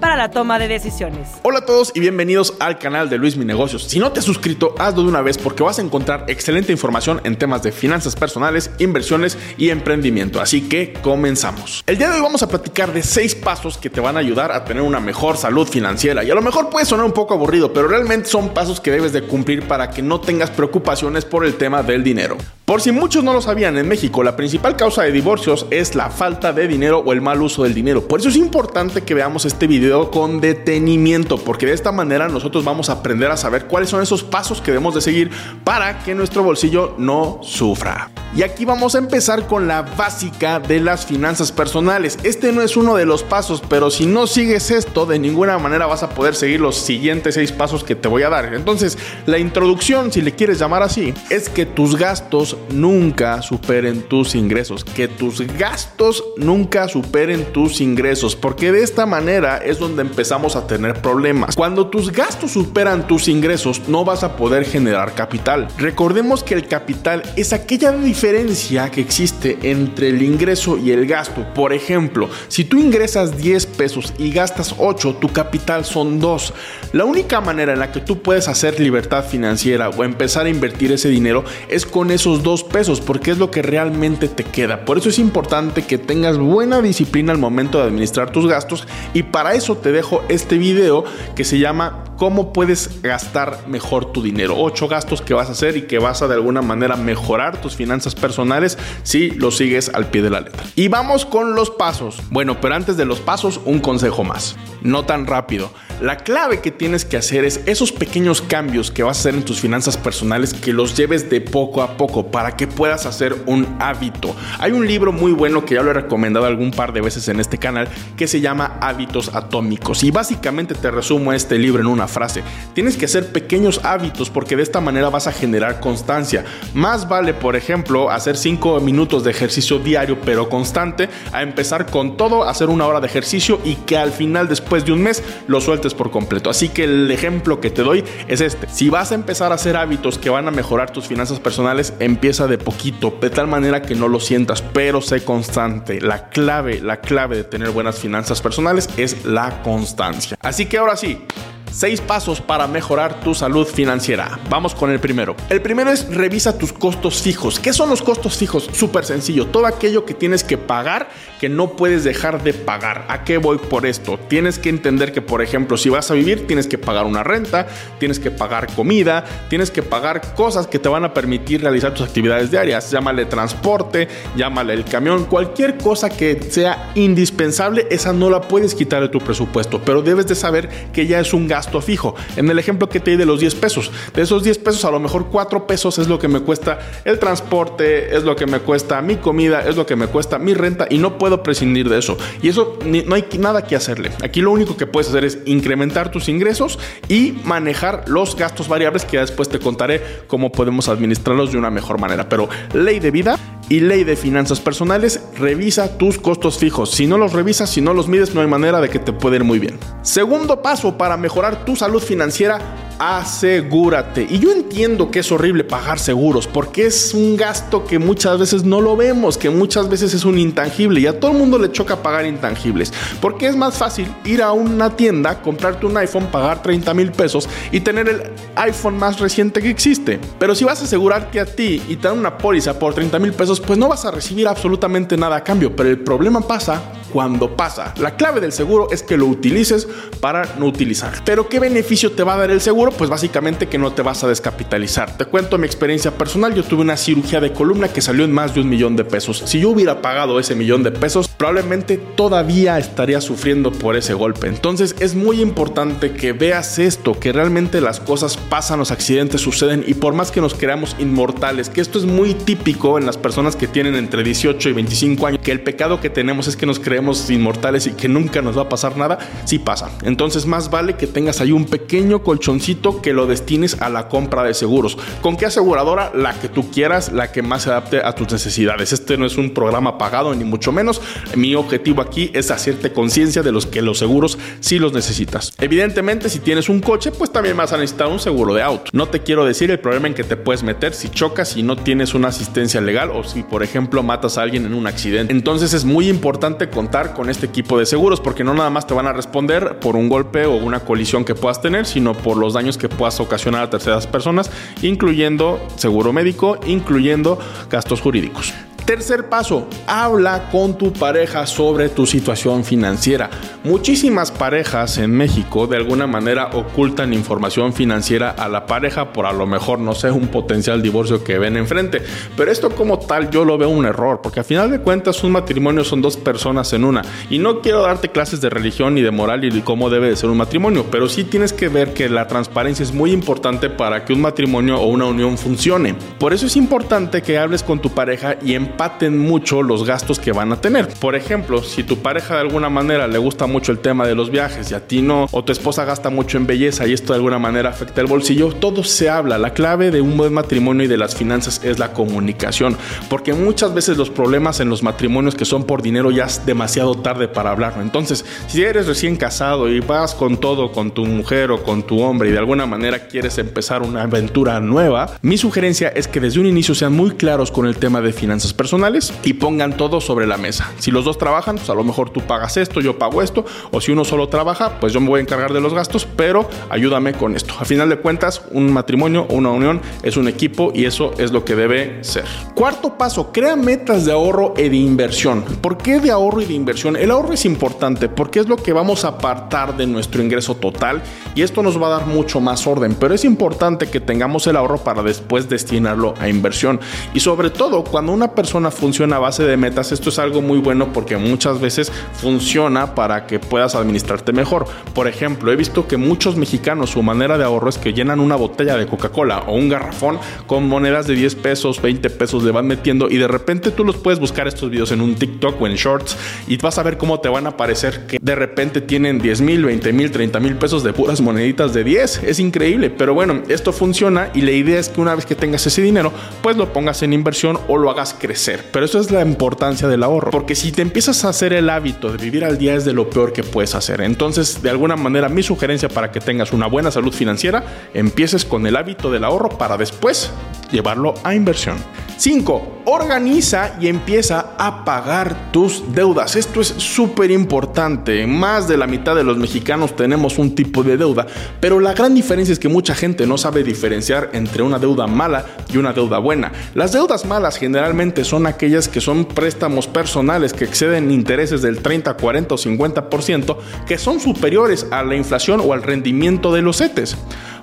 para la toma de decisiones. Hola a todos y bienvenidos al canal de Luis Mi Negocios. Si no te has suscrito, hazlo de una vez porque vas a encontrar excelente información en temas de finanzas personales, inversiones y emprendimiento. Así que comenzamos. El día de hoy vamos a platicar de seis pasos que te van a ayudar a tener una mejor salud financiera. Y a lo mejor puede sonar un poco aburrido, pero realmente son pasos que debes de cumplir para que no tengas preocupaciones por el tema del dinero. Por si muchos no lo sabían, en México la principal causa de divorcios es la falta de dinero o el mal uso del dinero. Por eso es importante que veamos este video con detenimiento, porque de esta manera nosotros vamos a aprender a saber cuáles son esos pasos que debemos de seguir para que nuestro bolsillo no sufra. Y aquí vamos a empezar con la básica de las finanzas personales. Este no es uno de los pasos, pero si no sigues esto, de ninguna manera vas a poder seguir los siguientes seis pasos que te voy a dar. Entonces, la introducción, si le quieres llamar así, es que tus gastos nunca superen tus ingresos. Que tus gastos nunca superen tus ingresos. Porque de esta manera es donde empezamos a tener problemas. Cuando tus gastos superan tus ingresos, no vas a poder generar capital. Recordemos que el capital es aquella que existe entre el ingreso y el gasto. Por ejemplo, si tú ingresas 10 pesos y gastas 8, tu capital son 2. La única manera en la que tú puedes hacer libertad financiera o empezar a invertir ese dinero es con esos dos pesos porque es lo que realmente te queda. Por eso es importante que tengas buena disciplina al momento de administrar tus gastos y para eso te dejo este video que se llama cómo puedes gastar mejor tu dinero. Ocho gastos que vas a hacer y que vas a de alguna manera mejorar tus finanzas personales si lo sigues al pie de la letra. Y vamos con los pasos. Bueno, pero antes de los pasos, un consejo más. No tan rápido. La clave que tienes que hacer es esos pequeños cambios que vas a hacer en tus finanzas personales que los lleves de poco a poco para que puedas hacer un hábito. Hay un libro muy bueno que ya lo he recomendado algún par de veces en este canal que se llama Hábitos Atómicos y básicamente te resumo este libro en una frase. Tienes que hacer pequeños hábitos porque de esta manera vas a generar constancia. Más vale, por ejemplo, hacer 5 minutos de ejercicio diario pero constante a empezar con todo, hacer una hora de ejercicio y que al final después de un mes lo sueltes por completo. Así que el ejemplo que te doy es este. Si vas a empezar a hacer hábitos que van a mejorar tus finanzas personales, empieza de poquito, de tal manera que no lo sientas, pero sé constante. La clave, la clave de tener buenas finanzas personales es la constancia. Así que ahora sí, 6 pasos para mejorar tu salud financiera. Vamos con el primero. El primero es revisa tus costos fijos. ¿Qué son los costos fijos? Súper sencillo. Todo aquello que tienes que pagar que no puedes dejar de pagar. ¿A qué voy por esto? Tienes que entender que, por ejemplo, si vas a vivir, tienes que pagar una renta, tienes que pagar comida, tienes que pagar cosas que te van a permitir realizar tus actividades diarias. Llámale transporte, llámale el camión, cualquier cosa que sea indispensable, esa no la puedes quitar de tu presupuesto, pero debes de saber que ya es un gasto gasto fijo. En el ejemplo que te di de los 10 pesos, de esos 10 pesos a lo mejor 4 pesos es lo que me cuesta el transporte, es lo que me cuesta mi comida, es lo que me cuesta mi renta y no puedo prescindir de eso. Y eso no hay nada que hacerle. Aquí lo único que puedes hacer es incrementar tus ingresos y manejar los gastos variables que ya después te contaré cómo podemos administrarlos de una mejor manera. Pero ley de vida y ley de finanzas personales, revisa tus costos fijos. Si no los revisas, si no los mides, no hay manera de que te pueda ir muy bien. Segundo paso para mejorar tu salud financiera, asegúrate. Y yo entiendo que es horrible pagar seguros porque es un gasto que muchas veces no lo vemos, que muchas veces es un intangible y a todo el mundo le choca pagar intangibles. Porque es más fácil ir a una tienda, comprarte un iPhone, pagar 30 mil pesos y tener el iPhone más reciente que existe. Pero si vas a asegurarte a ti y te dan una póliza por 30 mil pesos, pues no vas a recibir absolutamente nada a cambio. Pero el problema pasa cuando pasa. La clave del seguro es que lo utilices para no utilizar. Pero ¿qué beneficio te va a dar el seguro? Pues básicamente que no te vas a descapitalizar. Te cuento mi experiencia personal. Yo tuve una cirugía de columna que salió en más de un millón de pesos. Si yo hubiera pagado ese millón de pesos, probablemente todavía estaría sufriendo por ese golpe. Entonces es muy importante que veas esto, que realmente las cosas pasan, los accidentes suceden y por más que nos creamos inmortales, que esto es muy típico en las personas que tienen entre 18 y 25 años, que el pecado que tenemos es que nos creemos creemos inmortales y que nunca nos va a pasar nada, sí pasa. Entonces más vale que tengas ahí un pequeño colchoncito que lo destines a la compra de seguros. ¿Con qué aseguradora? La que tú quieras, la que más se adapte a tus necesidades. Este no es un programa pagado ni mucho menos. Mi objetivo aquí es hacerte conciencia de los que los seguros sí los necesitas. Evidentemente si tienes un coche pues también vas a necesitar un seguro de auto. No te quiero decir el problema en que te puedes meter si chocas y no tienes una asistencia legal o si por ejemplo matas a alguien en un accidente. Entonces es muy importante contar con este equipo de seguros porque no nada más te van a responder por un golpe o una colisión que puedas tener, sino por los daños que puedas ocasionar a terceras personas, incluyendo seguro médico, incluyendo gastos jurídicos. Tercer paso, habla con tu pareja sobre tu situación financiera. Muchísimas parejas en México de alguna manera ocultan información financiera a la pareja por a lo mejor, no sé, un potencial divorcio que ven enfrente. Pero esto como tal yo lo veo un error, porque a final de cuentas un matrimonio son dos personas en una. Y no quiero darte clases de religión ni de moral y de cómo debe de ser un matrimonio, pero sí tienes que ver que la transparencia es muy importante para que un matrimonio o una unión funcione. Por eso es importante que hables con tu pareja y en empaten mucho los gastos que van a tener. Por ejemplo, si tu pareja de alguna manera le gusta mucho el tema de los viajes y a ti no, o tu esposa gasta mucho en belleza y esto de alguna manera afecta el bolsillo, todo se habla. La clave de un buen matrimonio y de las finanzas es la comunicación, porque muchas veces los problemas en los matrimonios que son por dinero ya es demasiado tarde para hablarlo. Entonces, si eres recién casado y vas con todo, con tu mujer o con tu hombre y de alguna manera quieres empezar una aventura nueva, mi sugerencia es que desde un inicio sean muy claros con el tema de finanzas personales y pongan todo sobre la mesa. Si los dos trabajan, pues a lo mejor tú pagas esto, yo pago esto, o si uno solo trabaja, pues yo me voy a encargar de los gastos, pero ayúdame con esto. A final de cuentas, un matrimonio o una unión es un equipo y eso es lo que debe ser. Cuarto paso, crea metas de ahorro y de inversión. ¿Por qué de ahorro y de inversión? El ahorro es importante porque es lo que vamos a apartar de nuestro ingreso total y esto nos va a dar mucho más orden, pero es importante que tengamos el ahorro para después destinarlo a inversión y sobre todo cuando una persona funciona a base de metas, esto es algo muy bueno porque muchas veces funciona para que puedas administrarte mejor. Por ejemplo, he visto que muchos mexicanos su manera de ahorro es que llenan una botella de Coca-Cola o un garrafón con monedas de 10 pesos, 20 pesos, le van metiendo y de repente tú los puedes buscar estos videos en un TikTok o en Shorts y vas a ver cómo te van a aparecer que de repente tienen 10 mil, 20 mil, 30 mil pesos de puras moneditas de 10. Es increíble, pero bueno, esto funciona y la idea es que una vez que tengas ese dinero, pues lo pongas en inversión o lo hagas crecer pero eso es la importancia del ahorro, porque si te empiezas a hacer el hábito de vivir al día es de lo peor que puedes hacer. Entonces, de alguna manera, mi sugerencia para que tengas una buena salud financiera, empieces con el hábito del ahorro para después llevarlo a inversión. 5. Organiza y empieza a pagar tus deudas. Esto es súper importante. Más de la mitad de los mexicanos tenemos un tipo de deuda, pero la gran diferencia es que mucha gente no sabe diferenciar entre una deuda mala y una deuda buena. Las deudas malas generalmente son aquellas que son préstamos personales que exceden intereses del 30, 40 o 50% que son superiores a la inflación o al rendimiento de los CETES.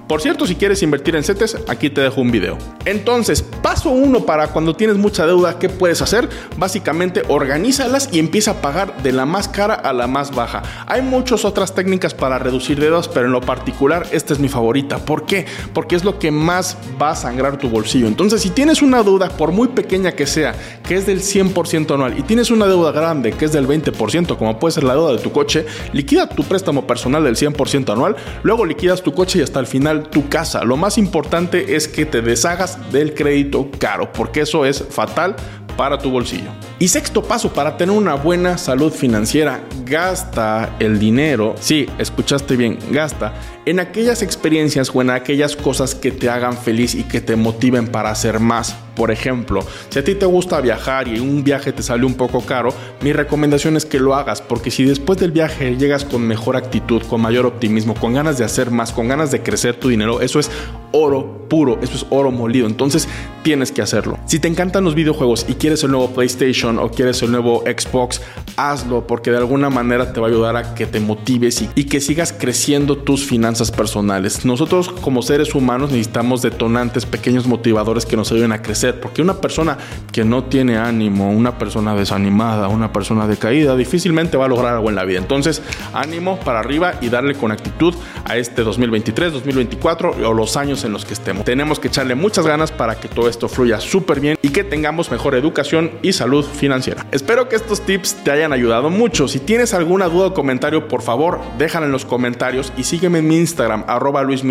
Por cierto, si quieres invertir en CETES, aquí te dejo un video. Entonces, paso uno para cuando tienes mucha deuda, ¿qué puedes hacer? Básicamente, organízalas y empieza a pagar de la más cara a la más baja. Hay muchas otras técnicas para reducir deudas, pero en lo particular, esta es mi favorita. ¿Por qué? Porque es lo que más va a sangrar tu bolsillo. Entonces, si tienes una deuda, por muy pequeña que sea, que es del 100% anual, y tienes una deuda grande, que es del 20%, como puede ser la deuda de tu coche, liquida tu préstamo personal del 100% anual, luego liquidas tu coche y hasta el final tu casa. Lo más importante es que te deshagas del crédito caro, porque eso es fatal para tu bolsillo. Y sexto paso para tener una buena salud financiera, gasta el dinero, sí, escuchaste bien, gasta en aquellas experiencias o en aquellas cosas que te hagan feliz y que te motiven para hacer más. Por ejemplo, si a ti te gusta viajar y un viaje te sale un poco caro, mi recomendación es que lo hagas, porque si después del viaje llegas con mejor actitud, con mayor optimismo, con ganas de hacer más, con ganas de crecer tu dinero, eso es oro puro, eso es oro molido, entonces tienes que hacerlo. Si te encantan los videojuegos y quieres el nuevo PlayStation o quieres el nuevo Xbox, hazlo porque de alguna manera te va a ayudar a que te motives y, y que sigas creciendo tus finanzas personales. Nosotros como seres humanos necesitamos detonantes, pequeños motivadores que nos ayuden a crecer porque una persona que no tiene ánimo, una persona desanimada, una persona decaída, difícilmente va a lograr algo en la vida. Entonces, ánimo para arriba y darle con actitud a este 2023, 2024 o los años en los que estemos. Tenemos que echarle muchas ganas para que todo esto fluya súper bien y que tengamos mejor educación y salud financiera. Espero que estos tips te hayan ayudado mucho. Si tienes alguna duda o comentario, por favor, déjala en los comentarios y sígueme en mi Instagram, arroba Luis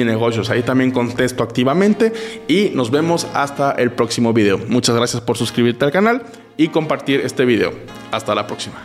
Ahí también contesto activamente y nos vemos hasta el próximo video. Muchas gracias por suscribirte al canal y compartir este video. Hasta la próxima.